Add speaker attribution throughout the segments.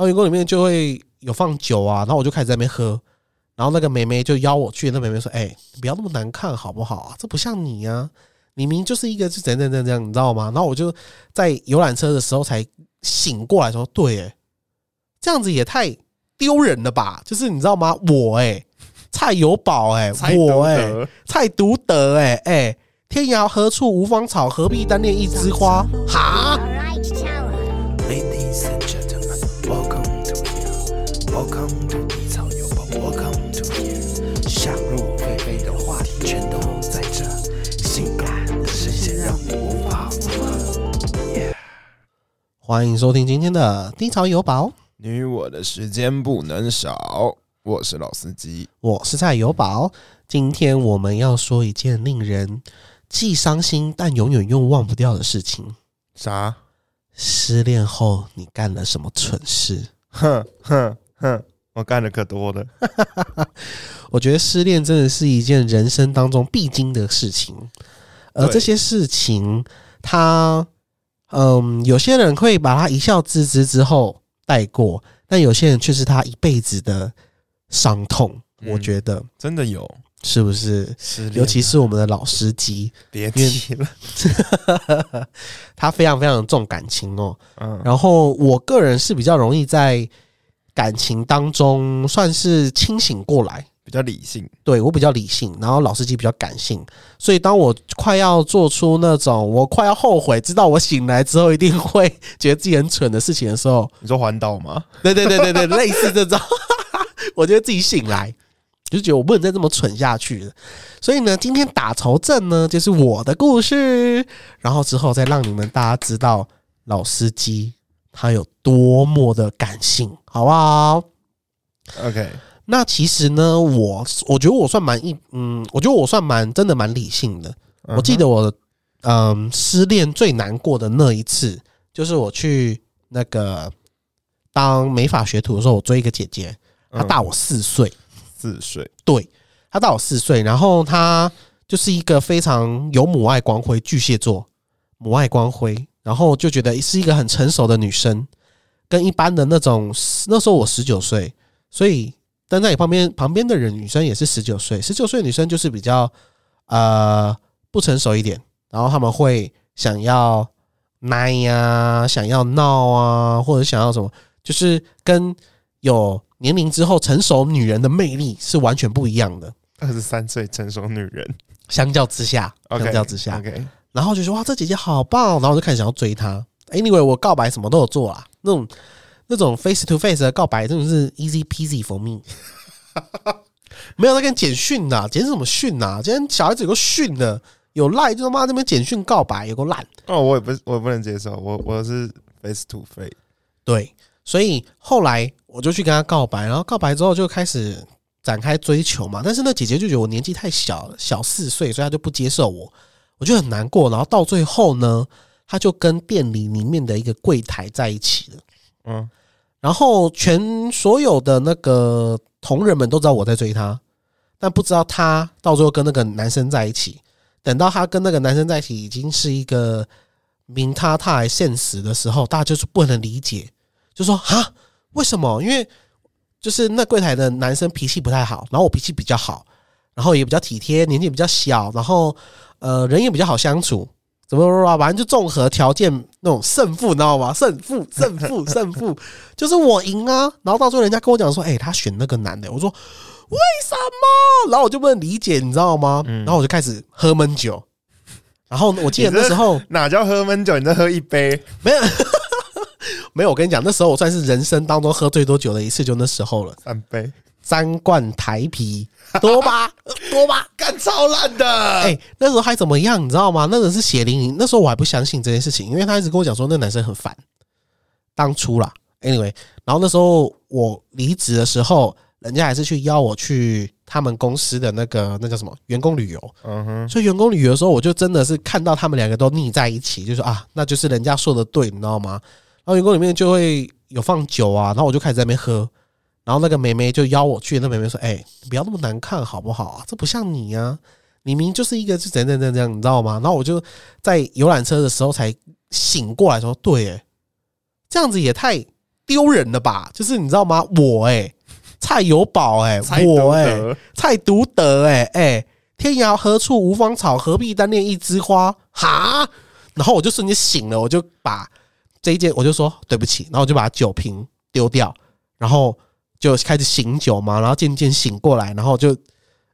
Speaker 1: 后员工里面就会有放酒啊，然后我就开始在那边喝，然后那个妹妹就邀我去，那妹妹说：“哎、你不要那么难看好不好啊？这不像你啊，你明明就是一个是怎样怎样怎样，你知道吗？”然后我就在游览车的时候才醒过来说：“对，哎，这样子也太丢人了吧？就是你知道吗？我哎、蔡有宝哎、我哎、
Speaker 2: 德
Speaker 1: 蔡独德哎、哎、天涯何处无芳草，何必单恋一枝花？哈。欢迎收听今天的低潮有宝，
Speaker 2: 你我的时间不能少。我是老司机，
Speaker 1: 我是蔡有宝。今天我们要说一件令人既伤心但永远又忘不掉的事情：
Speaker 2: 啥？
Speaker 1: 失恋后你干了什么蠢事？
Speaker 2: 哼哼哼，我干的可多了。
Speaker 1: 我觉得失恋真的是一件人生当中必经的事情，而这些事情，它，嗯，有些人会把他一笑置之之后带过，但有些人却是他一辈子的伤痛。
Speaker 2: 嗯
Speaker 1: 我觉得
Speaker 2: 真的有
Speaker 1: 是不是？尤其是我们的老司机，
Speaker 2: 别提了。
Speaker 1: 他非常非常重感情哦。
Speaker 2: 嗯，
Speaker 1: 然后我个人是比较容易在感情当中算是清醒过来，
Speaker 2: 比较理性。
Speaker 1: 对我比较理性，然后老司机比较感性，所以当我快要做出那种我快要后悔，知道我醒来之后一定会 觉得自己很蠢的事情的时候，
Speaker 2: 你说环岛吗？
Speaker 1: 对对对对对，类似这种，我觉得自己醒来就觉得我不能再这么蠢下去了。所以呢，今天打头阵呢，就是我的故事，然后之后再让你们大家知道老司机他有多么的感性，好不好
Speaker 2: ？OK，
Speaker 1: 那其实呢，我我觉得我算蛮一嗯，我觉得我算蛮真的蛮理性的。我记得我嗯失恋最难过的那一次，就是我去那个当美法学徒的时候，我追一个姐姐，她大我四岁，
Speaker 2: 四岁，
Speaker 1: 对，她大我四岁，然后她就是一个非常有母爱光辉，巨蟹座母爱光辉，然后就觉得是一个很成熟的女生，跟一般的那种那时候我十九岁，所以站在你旁边旁边的人女生也是十九岁，十九岁的女生就是比较呃不成熟一点，然后他们会想要奶呀、想要闹啊，或者想要什么，就是跟有年龄之后成熟女人的魅力是完全不一样的。
Speaker 2: 二十三岁成熟女人。
Speaker 1: 相较之下相较之下
Speaker 2: ，OK，
Speaker 1: 然后就说哇，这姐姐好棒，然后我就开始想要追她。Anyway，我告白什么都有做啊，那种那种 face to face 的告白真的是 easy peasy for me。没有在跟简讯呐，简什么讯呐？今天小孩子有个讯的，有赖就他妈这边简讯告白，有个烂。
Speaker 2: 哦，我也不，我也不能接受，我我是 face to face。
Speaker 1: 对，所以后来我就去跟他告白，然后告白之后就开始展开追求嘛。但是那姐姐就觉得我年纪太小了，小四岁，所以她就不接受我，我就很难过。然后到最后呢，她就跟店里里面的一个柜台在一起了。
Speaker 2: 嗯，
Speaker 1: 然后全所有的那个同仁们都知道我在追她，但不知道她到最后跟那个男生在一起。等到她跟那个男生在一起，已经是一个明他他还现实的时候，大家就是不能理解，就说啊，为什么？因为就是那柜台的男生脾气不太好，然后我脾气比较好，然后也比较体贴，年纪比较小，然后呃人也比较好相处，怎么说啊？反正就综合条件那种胜负，你知道吗？胜负，胜负，胜负，就是我赢啊！然后到最后人家跟我讲说，哎、他选那个男的，我说为什么？然后我就不能理解，你知道吗？然后我就开始喝闷酒。然后我记得那时候
Speaker 2: 哪叫喝闷酒？你再喝一杯，
Speaker 1: 没有 没有，我跟你讲，那时候我算是人生当中喝最多酒的一次，就那时候了，
Speaker 2: 三杯，
Speaker 1: 三罐台啤，多吧，多吧。
Speaker 2: 干超烂的。
Speaker 1: 哎、那时候还怎么样，你知道吗？那个是血淋淋。那时候我还不相信这件事情，因为他一直跟我讲说那男生很烦。当初啦，anyway，然后那时候我离职的时候，人家还是去邀我去他们公司的那个那叫什么员工旅游。
Speaker 2: 嗯哼，
Speaker 1: 所以员工旅游的时候，我就真的是看到他们两个都腻在一起，就说啊，那就是人家说的对，你知道吗？然后员工里面就会有放酒啊，然后我就开始在那边喝，然后那个妹妹就邀我去，那妹妹说：“哎、你不要那么难看好不好啊？这不像你啊，你明明就是一个是怎样怎样怎样，你知道吗？”然后我就在游览车的时候才醒过来说：“对，哎，这样子也太丢人了吧？就是你知道吗？我哎、蔡有宝哎、
Speaker 2: 蔡
Speaker 1: 我哎、
Speaker 2: 德
Speaker 1: 蔡独德哎、哎、天涯何处无芳草，何必单恋一枝花？哈！然后我就瞬间醒了，我就把这一件我就说对不起，然后我就把酒瓶丢掉，然后就开始醒酒嘛，然后渐渐醒过来，然后就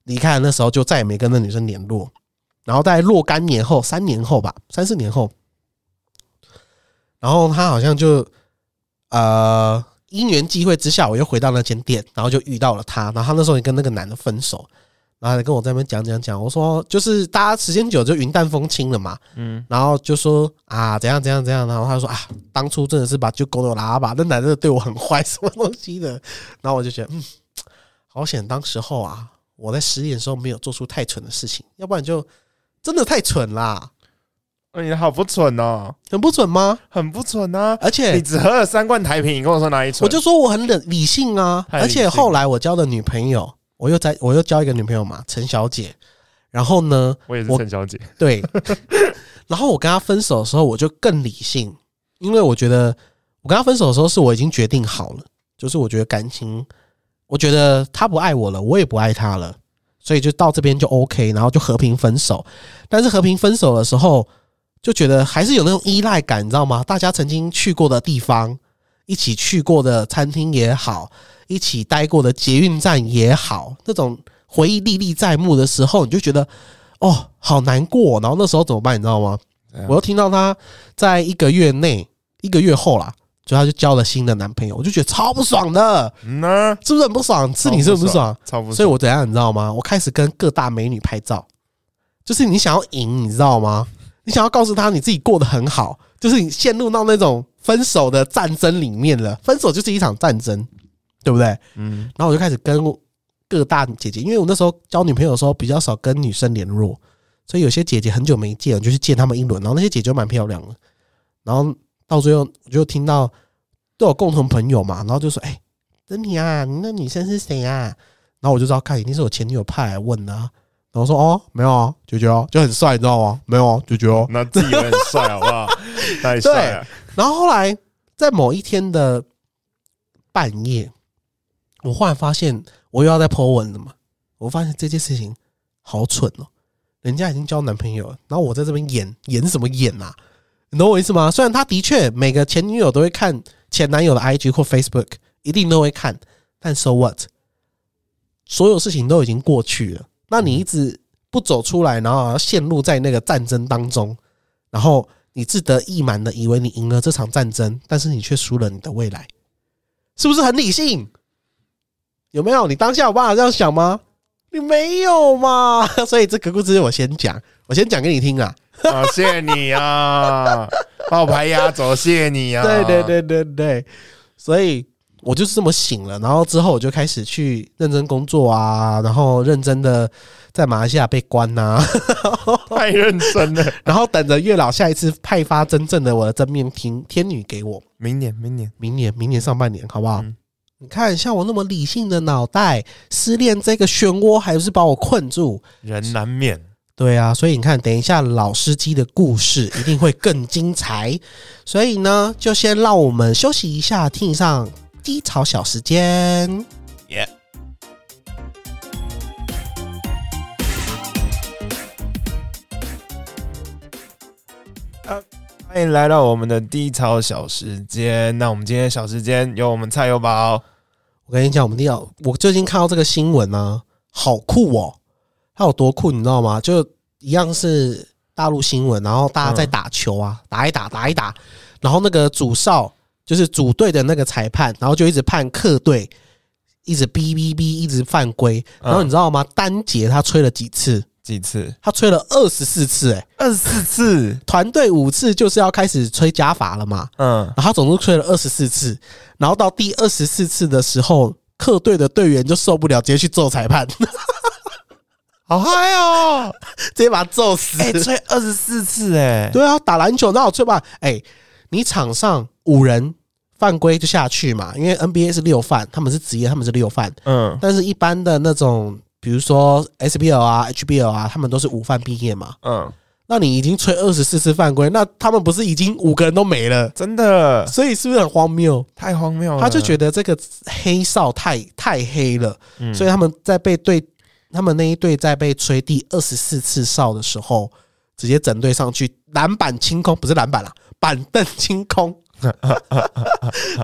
Speaker 1: 离开了。那时候就再也没跟那女生联络。然后在若干年后，三年后吧，三四年后，然后他好像就呃因缘际会之下，我又回到那间店，然后就遇到了他。然后他那时候也跟那个男的分手，然后他跟我在那边讲讲讲，我说就是大家时间久就云淡风轻了嘛，
Speaker 2: 嗯，
Speaker 1: 然后就说啊怎样怎样怎样，然后他说啊当初真的是把就狗都拉吧，那男的对我很坏，什么东西的，然后我就觉得嗯，好险当时候啊我在失恋的时候没有做出太蠢的事情，要不然就真的太蠢啦，
Speaker 2: 哎你好不蠢哦，
Speaker 1: 很不蠢吗？
Speaker 2: 很不蠢啊！
Speaker 1: 而且
Speaker 2: 你只喝了三罐台啤，你跟我说哪里蠢？
Speaker 1: 我就说我很冷理性啊，而且后来我交的女朋友，我又在我又交一个女朋友嘛，陈小姐。然后呢，
Speaker 2: 我也是陈小姐，
Speaker 1: 对，然后我跟她分手的时候，我就更理性，因为我觉得我跟她分手的时候是我已经决定好了，就是我觉得感情，我觉得她不爱我了，我也不爱她了，所以就到这边就 OK，然后就和平分手。但是和平分手的时候，就觉得还是有那种依赖感，你知道吗？大家曾经去过的地方，一起去过的餐厅也好，一起待过的捷运站也好，那种回忆历历在目的时候，你就觉得哦，好难过。然后那时候怎么办？你知道吗？我又听到她在一个月内，一个月后啦，就她就交了新的男朋友，我就觉得超不爽的，
Speaker 2: 嗯呢，
Speaker 1: 是不是很不爽？是你是不是不爽？
Speaker 2: 超不爽，
Speaker 1: 所以我怎样你知道吗？我开始跟各大美女拍照，就是你想要赢，你知道吗？你想要告诉她你自己过得很好，就是你陷入到那种分手的战争里面了。分手就是一场战争，对不对？
Speaker 2: 嗯，
Speaker 1: 然后我就开始跟各大姐姐，因为我那时候交女朋友的时候比较少跟女生联络，所以有些姐姐很久没见，我就去见她们一轮。然后那些姐姐就蛮漂亮的，然后到最后我就听到都有共同朋友嘛，然后就说：“哎、珍妮啊，你那女生是谁啊？”然后我就知道，看一定是我前女友派来问的、啊。然后说：“哦，没有啊，九九哦，就很帅，你知道吗？没有啊，九九哦。”
Speaker 2: 那自己也很帅，好不好？太帅了，
Speaker 1: 然后后来在某一天的半夜，我忽然发现我又要在 po 文了嘛。我发现这件事情好蠢哦，人家已经交男朋友了，然后我在这边演演什么演啊？你懂我意思吗？虽然他的确每个前女友都会看前男友的 IG 或 Facebook，一定都会看，但 so what？所有事情都已经过去了，那你一直不走出来，然后陷入在那个战争当中，然后你自得意满的以为你赢了这场战争，但是你却输了你的未来，是不是很理性？有没有？你当下有办法这样想吗？你没有嘛？所以这个故事我先讲，我先讲给你听啊。
Speaker 2: 啊，谢谢你啊，把我牌压轴，谢谢你啊，
Speaker 1: 对对，对对对，所以我就是这么醒了，然后之后我就开始去认真工作啊，然后认真的在马来西亚被关呐、
Speaker 2: 太认真了，
Speaker 1: 然后等着月老下一次派发真正的我的真命天天女给我。
Speaker 2: 明年明年，
Speaker 1: 明年，明年上半年，好不好？
Speaker 2: 嗯
Speaker 1: 你看，像我那么理性的脑袋，失恋这个漩涡还是把我困住。
Speaker 2: 人难免，
Speaker 1: 对啊，所以你看，等一下老司机的故事一定会更精彩。所以呢，就先让我们休息一下，听上低潮小时间。
Speaker 2: 耶、欢迎来到我们的低潮小时间。那我们今天小时间有我们蔡友宝，
Speaker 1: 我跟你讲，我们一定要，我最近看到这个新闻呢、好酷哦！它有多酷，你知道吗？就一样是大陆新闻，然后大家在打球啊，打一打，打一打，然后那个主哨就是主队的那个裁判，然后就一直判客队，一直哔哔哔，一直犯规。然后你知道吗？单节他吹了几次？
Speaker 2: 几次？
Speaker 1: 他吹了二十四次、欸，
Speaker 2: 二十四次。
Speaker 1: 团队五次就是要开始吹加罚了嘛。
Speaker 2: 嗯，
Speaker 1: 然后他总共吹了二十四次，然后到第二十四次的时候，客队的队员就受不了，直接去揍裁判，
Speaker 2: 好嗨哦！
Speaker 1: 直接把他揍死。
Speaker 2: 哎、吹二十四次哎、
Speaker 1: 对啊，打篮球那我吹吧？哎、你场上五人犯规就下去嘛，因为 NBA 是六犯，他们是职业，他们是六犯，
Speaker 2: 嗯
Speaker 1: 但是一般的那种，比如说 SBL 啊、HBL 啊，他们都是五犯毕业嘛。
Speaker 2: 嗯，
Speaker 1: 那你已经吹二十四次犯规，那他们不是已经五个人都没了？
Speaker 2: 真的
Speaker 1: 所以是不是很荒谬？
Speaker 2: 太荒谬了。
Speaker 1: 他就觉得这个黑哨太太黑了，
Speaker 2: 嗯
Speaker 1: 所以他们在被对他们那一队在被吹第二十四次哨的时候，直接整队上去，篮板清空，不是篮板啦，板凳清空，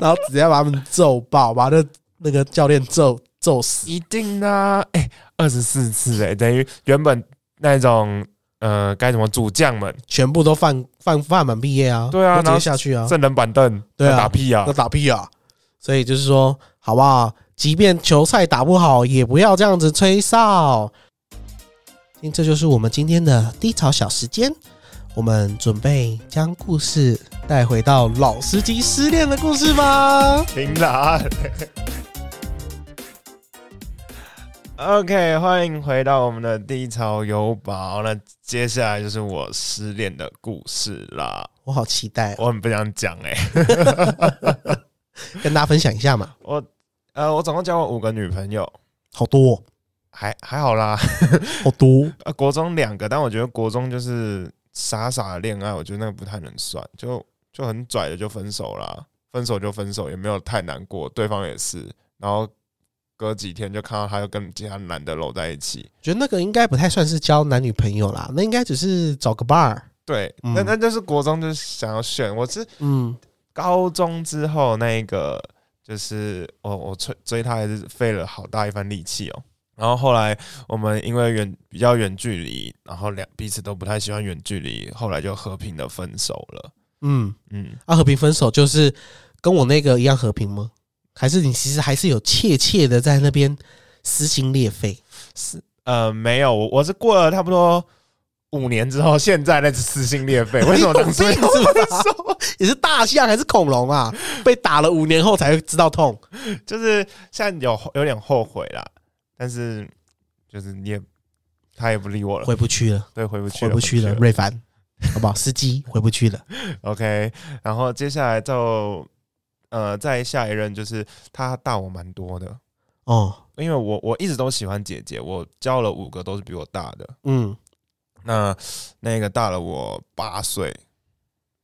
Speaker 1: 然后直接把他们揍爆，把那那个教练揍揍死。
Speaker 2: 一定的啊，哎、二十四次哎、等于原本那种呃该怎么主将们
Speaker 1: 全部都犯犯犯满毕业啊，
Speaker 2: 对啊然后
Speaker 1: 接下去啊，
Speaker 2: 正人板凳，
Speaker 1: 对啊
Speaker 2: 打屁啊
Speaker 1: 那，打屁啊！所以就是说，好不好？即便球赛打不好，也不要这样子吹哨。今这就是我们今天的低潮小时间，我们准备将故事带回到老司机失恋的故事吧。
Speaker 2: 平然。OK，欢迎回到我们的低潮有宝。那接下来就是我失恋的故事啦。
Speaker 1: 我好期待、哦，
Speaker 2: 我很不想讲哎、
Speaker 1: 跟大家分享一下嘛。
Speaker 2: 我呃，我总共交过五个女朋友，
Speaker 1: 好多、哦，
Speaker 2: 还还好啦。
Speaker 1: 好多，
Speaker 2: 呃，国中两个，但我觉得国中就是傻傻的恋爱，我觉得那个不太能算，就就很拽的就分手啦，分手就分手，也没有太难过，对方也是，然后隔几天就看到他又跟其他男的搂在一起，
Speaker 1: 觉得那个应该不太算是交男女朋友啦，那应该只是找个伴儿。
Speaker 2: 对，
Speaker 1: 嗯
Speaker 2: 那那就是国中就是想要选，我是
Speaker 1: 嗯，
Speaker 2: 高中之后那一个就是我我追追他还是费了好大一番力气哦。然后后来我们因为远比较远距离，然后两彼此都不太喜欢远距离，后来就和平的分手了。
Speaker 1: 嗯，
Speaker 2: 嗯，
Speaker 1: 啊，和平分手就是跟我那个一样和平吗？还是你其实还是有切切的在那边撕心裂肺？
Speaker 2: 是呃，没有，我我是过了差不多五年之后，现在那是撕心裂肺。为什么当初
Speaker 1: 你有病是吧？你 是大象还是恐龙啊？被打了五年后才知道痛。
Speaker 2: 就是现在有有点后悔啦，但是就是你也他也不理我了，
Speaker 1: 回不去了，
Speaker 2: 对，回不去了，
Speaker 1: 回不去了，瑞凡，好不好？司机回不去了。
Speaker 2: OK，然后接下来就呃，在下一任就是他大我蛮多的，
Speaker 1: 哦，
Speaker 2: 因为我我一直都喜欢姐姐，我交了五个都是比我大的，
Speaker 1: 嗯，
Speaker 2: 那那个大了我八岁，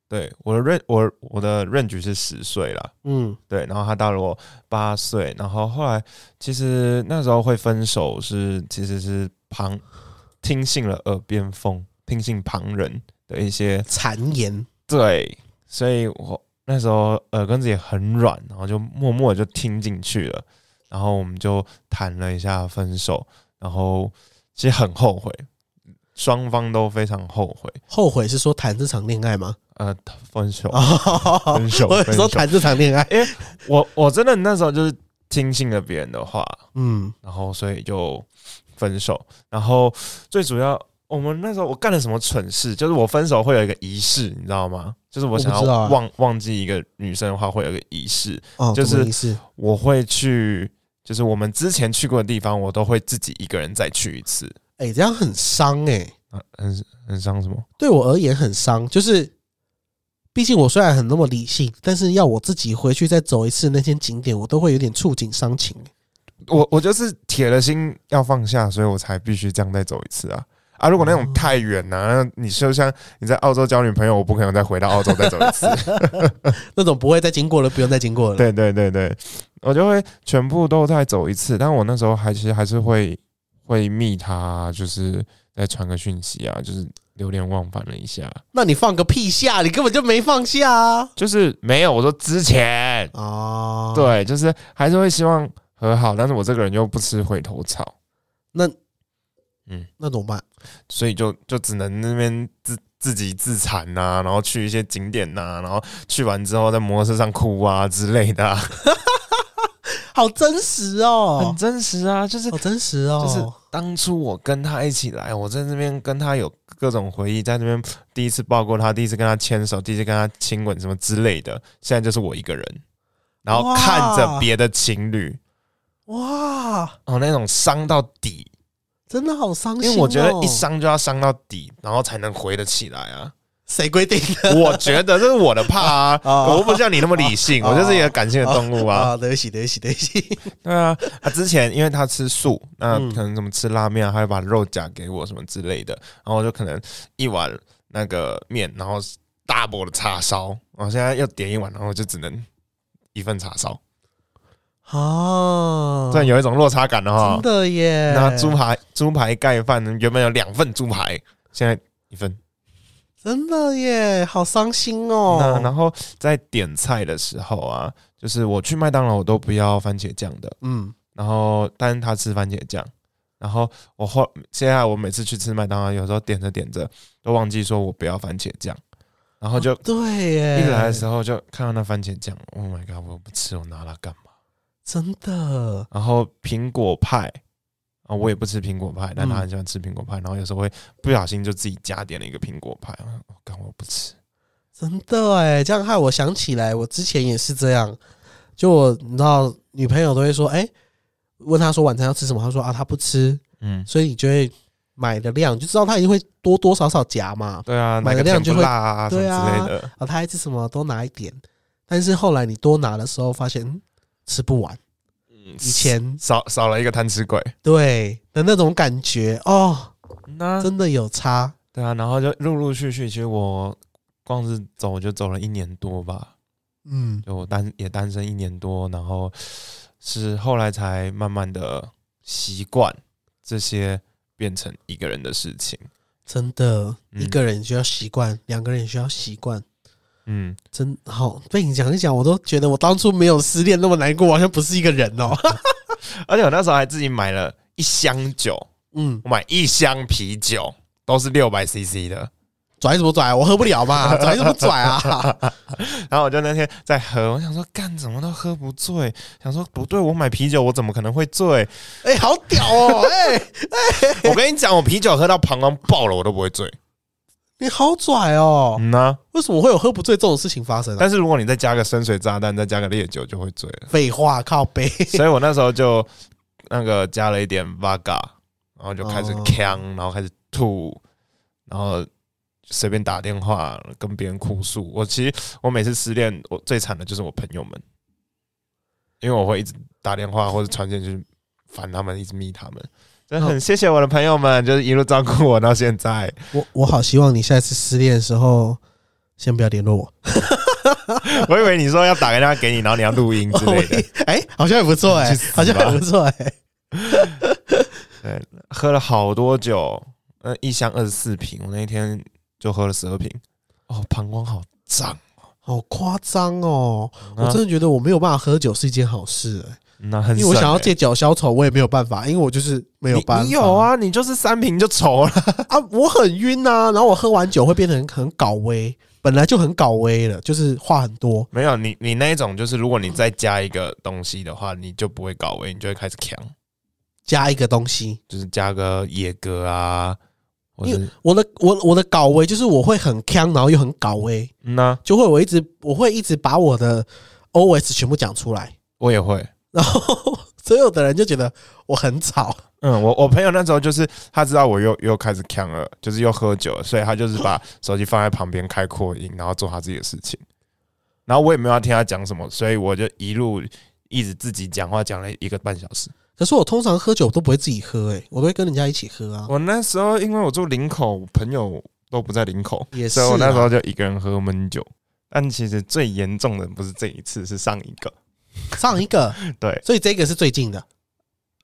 Speaker 2: 对，我的任我我的任局是十岁啦，
Speaker 1: 嗯，
Speaker 2: 对，然后他大了我八岁，然后后来其实那时候会分手是其实是旁听信了耳边风，听信旁人的一些
Speaker 1: 谗言。
Speaker 2: 对，所以我那时候耳根子也很软，然后就默默地就听进去了，然后我们就谈了一下分手，然后其实很后悔，双方都非常后悔，
Speaker 1: 后悔是说谈这场恋爱吗？
Speaker 2: 呃，分手，
Speaker 1: 哦，
Speaker 2: 分手
Speaker 1: 我有
Speaker 2: 分手
Speaker 1: 说谈这场恋爱。
Speaker 2: 因为我我真的那时候就是听信了别人的话，
Speaker 1: 嗯，
Speaker 2: 然后所以就分手，然后最主要。我们那时候我干了什么蠢事？就是我分手会有一个仪式，你知道吗？就是我想要忘忘记一个女生的话，会有一个仪式。
Speaker 1: 哦，
Speaker 2: 就是？我会去，就是我们之前去过的地方，我都会自己一个人再去一次。
Speaker 1: 哎、这样很伤哎、
Speaker 2: 啊，很很伤什么？
Speaker 1: 对我而言很伤，就是。毕竟我虽然很那么理性，但是要我自己回去再走一次那些景点，我都会有点触景伤情。
Speaker 2: 我我就是铁了心要放下，所以我才必须这样再走一次啊啊！如果那种太远呐、那你就像你在澳洲交女朋友，我不可能再回到澳洲再走一次。
Speaker 1: 那种不会再经过了，不用再经过了。，
Speaker 2: 对对对对，我就会全部都再走一次。但我那时候还其实还是会会密他，就是再传个讯息啊，就是流连忘返了一下。
Speaker 1: 那你放个屁下，你根本就没放下啊！
Speaker 2: 就是没有，我说之前
Speaker 1: 哦，，
Speaker 2: 对，就是还是会希望和好，但是我这个人又不吃回头草，
Speaker 1: 那
Speaker 2: 嗯，
Speaker 1: 那怎么办？
Speaker 2: 所以就就只能那边自自己自残呐、然后去一些景点呐、然后去完之后在摩托车上哭啊之类的啊、
Speaker 1: 好真实哦。
Speaker 2: 很，真实啊，就是
Speaker 1: 好真实哦，
Speaker 2: 就是当初我跟他一起来，我在那边跟他有各种回忆，在那边第一次抱过他，第一次跟他牵手，第一次跟他亲吻什么之类的，现在就是我一个人，然后看着别的情侣，
Speaker 1: 哇，
Speaker 2: 哦，那种伤到底，
Speaker 1: 真的好伤心、哦。
Speaker 2: 因为我觉得一伤就要伤到底，然后才能回得起来啊。
Speaker 1: 谁规定的？
Speaker 2: 我觉得这是我的怕啊，
Speaker 1: 哦
Speaker 2: 我不像你那么理性，
Speaker 1: 哦
Speaker 2: 我就是一个感性的动物啊。
Speaker 1: 啊，对不起，对不起，对不起。
Speaker 2: 对啊，他，之前因为他吃素，那
Speaker 1: 嗯
Speaker 2: 可能怎么吃拉面，他会把肉夹给我什么之类的，然后我就可能一碗那个面，然后大波的叉烧，我现在要点一碗，然后我就只能一份叉烧，
Speaker 1: 哦，
Speaker 2: 这样有一种落差感的哈
Speaker 1: 真。的耶。
Speaker 2: 那猪排猪排盖饭原本有两份猪排，现在一份。
Speaker 1: 真的耶，好伤心哦。
Speaker 2: 那然后在点菜的时候啊，就是我去麦当劳我都不要番茄酱的，
Speaker 1: 嗯，
Speaker 2: 然后但是他吃番茄酱，然后我后现在我每次去吃麦当劳，有时候点着点着都忘记说我不要番茄酱，然后就
Speaker 1: 对耶，
Speaker 2: 一来的时候就看到那番茄酱，Oh my god，我不吃，我拿它干嘛？
Speaker 1: 真的？
Speaker 2: 然后苹果派啊，我也不吃苹果派，但他
Speaker 1: 嗯。
Speaker 2: 很喜欢吃苹果派，然后有时候会不小心就自己加点了一个苹果派，我干我不吃，
Speaker 1: 真的哎，这样害我想起来，我之前也是这样。就我你知道，女朋友都会说，哎、问她说晚餐要吃什么，她说啊她不吃，
Speaker 2: 嗯，
Speaker 1: 所以你就会买的量，就知道她一定会多多少少夹嘛。
Speaker 2: 对啊，
Speaker 1: 买
Speaker 2: 哪个甜不
Speaker 1: 个量就会
Speaker 2: 辣啊
Speaker 1: 对啊
Speaker 2: 之类的，
Speaker 1: 啊，她爱吃什么都拿一点，但是后来你多拿的时候，发现、嗯、吃不完。
Speaker 2: 以
Speaker 1: 以前
Speaker 2: 少少了一个贪吃鬼，
Speaker 1: 对的那种感觉哦，
Speaker 2: 那
Speaker 1: 真的有差。
Speaker 2: 对啊，然后就陆陆续续，其实我光是走就走了一年多吧，
Speaker 1: 嗯，
Speaker 2: 就我单也单身一年多，然后是后来才慢慢的习惯这些变成一个人的事情。
Speaker 1: 真的，
Speaker 2: 嗯
Speaker 1: 一个人需要习惯，两个人也需要习惯。
Speaker 2: 嗯，
Speaker 1: 真好，被你讲一讲，我都觉得我当初没有失恋那么难过，好像不是一个人哦。
Speaker 2: 而且我那时候还自己买了一箱酒，
Speaker 1: 嗯，
Speaker 2: 我买一箱啤酒，都是六百 CC 的。
Speaker 1: 拽什么拽？我喝不了嘛，拽什么拽啊？
Speaker 2: 然后我就那天在喝，我想说干怎么都喝不醉，想说不对，我买啤酒我怎么可能会醉？
Speaker 1: 哎、好屌哦！哎、
Speaker 2: 我跟你讲，我啤酒喝到膀胱爆了，我都不会醉。
Speaker 1: 你好拽哦！
Speaker 2: 嗯呐、
Speaker 1: 为什么会有喝不醉这种事情发生啊？
Speaker 2: 但是如果你再加个深水炸弹，再加个烈酒，就会醉了。
Speaker 1: 废话，靠背。
Speaker 2: 所以我那时候就那个加了一点 Vaga，然后就开始
Speaker 1: 哦
Speaker 2: 呛，然后开始吐，然后随便打电话跟别人哭诉。我其实我每次失恋，我最惨的就是我朋友们，因为我会一直打电话或者传简讯烦他们，一直密他们。真的很谢谢我的朋友们，就是一路照顾我到现在。
Speaker 1: 我我好希望你下一次失恋的时候，先不要联络我
Speaker 2: 我以为你说要打个电话给你，然后你要录音之类的。
Speaker 1: 哎、好像也不错哎、好像也不错哎、
Speaker 2: 对，喝了好多酒，呃，一箱二十四瓶，我那一天就喝了十二瓶。哦，膀胱好胀，
Speaker 1: 好夸张哦！我
Speaker 2: 啊
Speaker 1: 真的觉得我没有办法喝酒是一件好事、哎
Speaker 2: 那很
Speaker 1: 因为我想要借酒消愁，我也没有办法，因为我就是没有办法。
Speaker 2: 你你有啊，你就是三瓶就愁了。
Speaker 1: 啊，我很晕啊，然后我喝完酒会变成很搞威，本来就很搞威了，就是话很多。
Speaker 2: 没有你，你那一种就是，如果你再加一个东西的话，你就不会搞威，你就会开始强，
Speaker 1: 加一个东西，
Speaker 2: 就是加个野格啊，或
Speaker 1: 因为我的我我的搞威就是我会很呛，然后又很搞威，
Speaker 2: 嗯呐、
Speaker 1: 就会我一直我会一直把我的 OS 全部讲出来，
Speaker 2: 我也会。
Speaker 1: 然后所有的人就觉得我很吵。
Speaker 2: 嗯，我我朋友那时候就是他知道我又又开始呛了，就是又喝酒了，所以他就是把 手机放在旁边开扩音，然后做他自己的事情。然后我也没有要听他讲什么，所以我就一路一直自己讲话讲了一个半小时。
Speaker 1: 可是我通常喝酒都不会自己喝、欸，我都会跟人家一起喝啊。
Speaker 2: 我那时候因为我住林口，我朋友都不在林口，
Speaker 1: 也是
Speaker 2: 所以我那时候
Speaker 1: 啊
Speaker 2: 就一个人喝闷酒。但其实最严重的不是这一次，是上一个。
Speaker 1: 上一个，
Speaker 2: 对，
Speaker 1: 所以这个是最近的。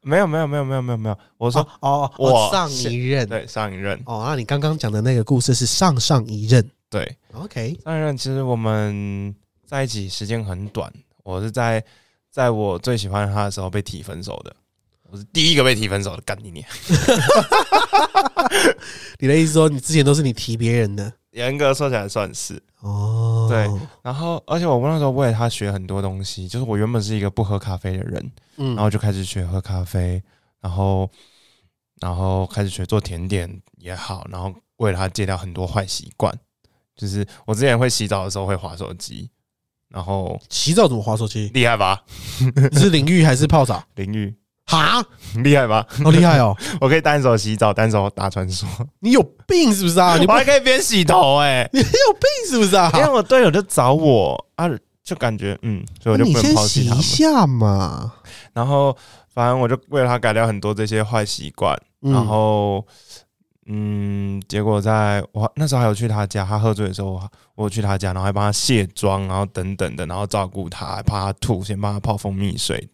Speaker 2: 没有没有没有没有没有。没有，我
Speaker 1: 我
Speaker 2: 说、
Speaker 1: 哦哦，
Speaker 2: 我
Speaker 1: 哦上一任。
Speaker 2: 对上一任，
Speaker 1: 哦，那你刚刚讲的那个故事是上上一任。
Speaker 2: 对
Speaker 1: ，OK，
Speaker 2: 上一任其实我们在一起时间很短，我是在在我最喜欢他的时候被提分手的，我是第一个被提分手的，干你娘！
Speaker 1: 你的意思说你之前都是你提别人的？
Speaker 2: 严格说起来算是。
Speaker 1: 哦？
Speaker 2: 对然后，而且我那时候为了他学很多东西，就是我原本是一个不喝咖啡的人，
Speaker 1: 嗯
Speaker 2: 然后就开始学喝咖啡，然后然后开始学做甜点也好，然后为了他戒掉很多坏习惯，就是我之前会洗澡的时候会划手机，然后
Speaker 1: 洗澡怎么划手机？
Speaker 2: 厉害吧？
Speaker 1: 你 是淋浴还是泡澡？
Speaker 2: 淋浴
Speaker 1: 哈，
Speaker 2: 很 厉害吧？
Speaker 1: 好厉害哦！
Speaker 2: 我可以单手洗澡，单手打传说，
Speaker 1: 你有病是不是啊？你
Speaker 2: 还可以边洗头哎、
Speaker 1: 你有病是不是啊？
Speaker 2: 因为我队友就找我啊，就感觉嗯，所以我就不能抛弃他们。
Speaker 1: 洗一下嘛。
Speaker 2: 然后反正我就为了他改掉很多这些坏习惯，
Speaker 1: 嗯
Speaker 2: 然后嗯，结果在我那时候还有去他家，他喝醉的时候，我我去他家，然后还帮他卸妆，然后等等的，然后照顾他，还怕他吐，先帮他泡蜂蜜水，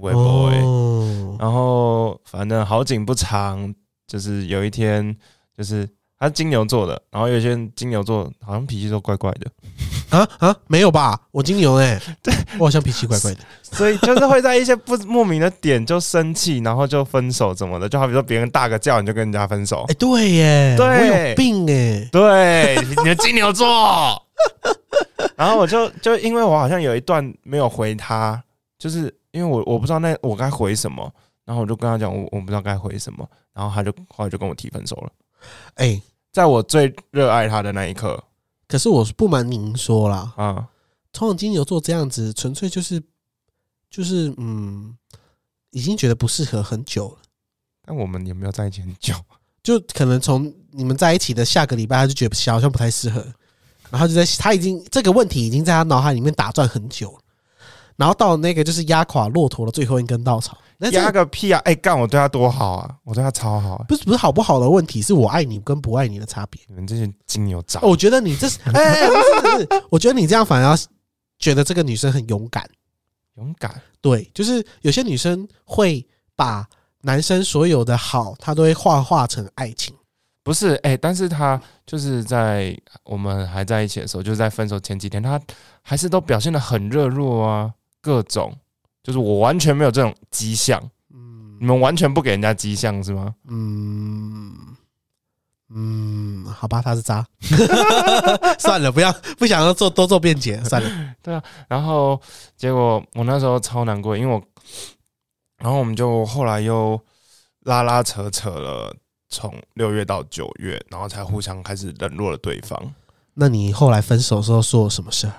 Speaker 2: 微博哎。
Speaker 1: 哦，
Speaker 2: 然后反正好景不长，就是有一天，就是他是金牛座的，然后有些人金牛座好像脾气都怪怪的，
Speaker 1: 啊啊，没有吧？我金牛哎，对我好像脾气怪怪的。
Speaker 2: 所以就是会在一些不莫名的点就生气，然后就分手怎么的，就好比说别人大个叫你就跟人家分手
Speaker 1: 哎，，对耶，
Speaker 2: 对
Speaker 1: 我有病哎。
Speaker 2: 对，你的金牛座。然后我就就因为我好像有一段没有回他，就是因为我我不知道那我该回什么，然后我就跟他讲我我不知道该回什么，然后他就后来就跟我提分手了。
Speaker 1: 哎，
Speaker 2: 在我最热爱他的那一刻。
Speaker 1: 可是我不瞒您说啦，
Speaker 2: 啊，
Speaker 1: 通常金牛座这样子，纯粹就是就是嗯，已经觉得不适合很久了。
Speaker 2: 但我们也没有在一起很久，
Speaker 1: 就可能从你们在一起的下个礼拜，他就觉得好像不太适合，然后就在他已经这个问题已经在他脑海里面打转很久了，然后到那个就是压垮骆驼的最后一根稻草。那这
Speaker 2: 压
Speaker 1: 个
Speaker 2: 个屁啊！哎、干我对他多好啊，我对他超好、啊。
Speaker 1: 不是不是好不好的问题，是我爱你跟不爱你的差别。
Speaker 2: 你们这些金牛渣，
Speaker 1: 哦我觉得你这是 哎、我觉得你这样反而要觉得这个女生很勇敢。
Speaker 2: 勇敢。
Speaker 1: 对，就是有些女生会把男生所有的好，她都会化化成爱情。
Speaker 2: 不是哎、但是他就是在我们还在一起的时候，就是在分手前几天，他还是都表现的很热络啊，各种，就是我完全没有这种迹象，
Speaker 1: 嗯
Speaker 2: 你们完全不给人家迹象是吗？
Speaker 1: 嗯嗯，好吧，他是渣，算了，不要不想要做多做辩解，算了。
Speaker 2: 对啊然后结果我那时候超难过，因为我，然后我们就后来又拉拉扯扯了，从六月到九月，然后才互相开始冷落了对方。
Speaker 1: 那你后来分手的时候做了什么事儿？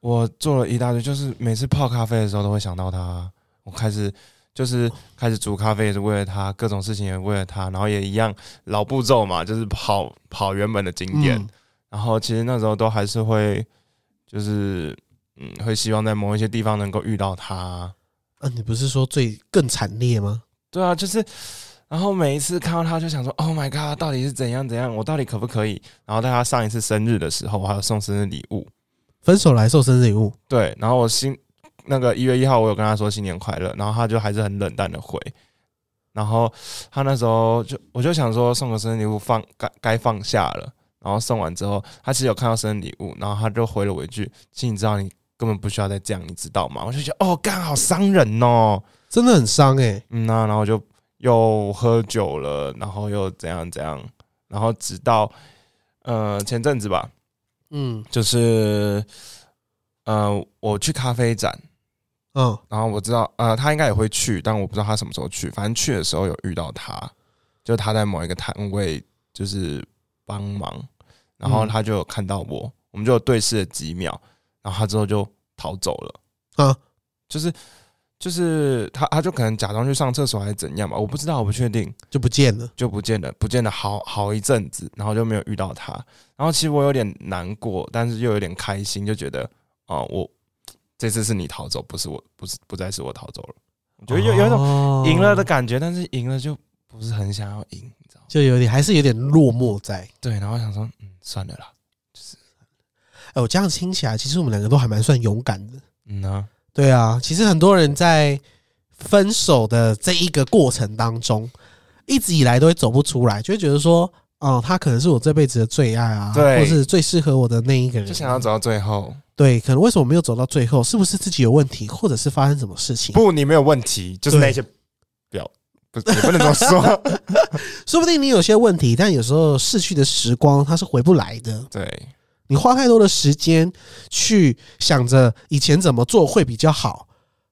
Speaker 2: 我做了一大堆，就是每次泡咖啡的时候都会想到他。我开始就是开始煮咖啡也是为了他，各种事情也为了他，然后也一样老步骤嘛，就是跑跑原本的景点。
Speaker 1: 嗯
Speaker 2: 然后其实那时候都还是会，就是嗯，会希望在某一些地方能够遇到他。
Speaker 1: 啊，你不是说最更惨烈吗？
Speaker 2: 对啊，就是，然后每一次看到他就想说，Oh my god，到底是怎样怎样，我到底可不可以？然后在他上一次生日的时候，我还有送生日礼物，
Speaker 1: 分手来送生日礼物，
Speaker 2: 对，然后我新那个一月一号，我有跟他说新年快乐，然后他就还是很冷淡的回，然后他那时候就我就想说送个生日礼物放该该放下了，然后送完之后，他其实有看到生日礼物，然后他就回了我一句：“其实你知道你根本不需要再这样，你知道吗？”我就觉得哦，干好伤人哦，
Speaker 1: 真的很伤哎、
Speaker 2: 嗯那、然后就又喝酒了，然后又怎样怎样，然后直到呃前阵子吧，
Speaker 1: 嗯
Speaker 2: 就是呃我去咖啡展。
Speaker 1: 嗯
Speaker 2: 然后我知道，呃，他应该也会去，但我不知道他什么时候去。反正去的时候有遇到他，就他在某一个摊位就是帮忙，然后
Speaker 1: 嗯
Speaker 2: 他就有看到我，我们就有对视了几秒，然后他之后就逃走了。
Speaker 1: 啊，
Speaker 2: 就是就是他他就可能假装去上厕所还是怎样吧，我不知道，我不确定，
Speaker 1: 就不见了。
Speaker 2: 就不见了，不见了好好一阵子，然后就没有遇到他。然后其实我有点难过，但是又有点开心，就觉得啊、我这次是你逃走，不是我，不是不再是我逃走了。我觉得有有一种
Speaker 1: 种
Speaker 2: 赢了的感觉，但是赢了就不是很想要赢，你知道吗？
Speaker 1: 就有点还是有点落寞在。
Speaker 2: 对，然后想说，嗯，算了啦，就是
Speaker 1: 哎，我这样听起来，其实我们两个都还蛮算勇敢的。
Speaker 2: 嗯呢、
Speaker 1: 对啊，其实很多人在分手的这一个过程当中，一直以来都会走不出来，就会觉得说，哦，他可能是我这辈子的最爱啊，
Speaker 2: 对
Speaker 1: 或是最适合我的那一个人，
Speaker 2: 就想要走到最后。
Speaker 1: 对，可能为什么没有走到最后？是不是自己有问题，或者是发生什么事情？
Speaker 2: 不，你没有问题，就是那些表，不，也不能这么说。
Speaker 1: 说不定你有些问题，但有时候逝去的时光它是回不来的。
Speaker 2: 对，
Speaker 1: 你花太多的时间去想着以前怎么做会比较好，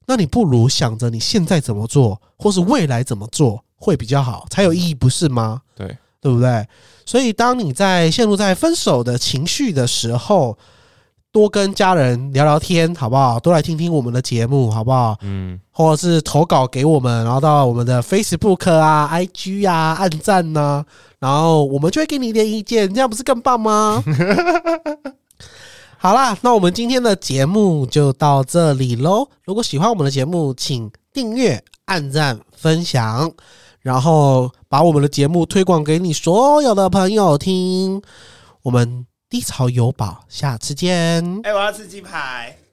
Speaker 1: 那你不如想着你现在怎么做，或是未来怎么做会比较好，才有意义，不是吗？
Speaker 2: 对，
Speaker 1: 对不对？所以当你在陷入在分手的情绪的时候，多跟家人聊聊天，好不好？多来听听我们的节目，好不好？
Speaker 2: 嗯，
Speaker 1: 或者是投稿给我们，然后到我们的 Facebook 啊、IG 啊按赞呐、然后我们就会给你一点意见，这样不是更棒吗？好啦，那我们今天的节目就到这里喽。如果喜欢我们的节目，请订阅、按赞、分享，然后把我们的节目推广给你所有的朋友听。我们低潮有宝，下次见。
Speaker 2: 哎、我要吃鸡排。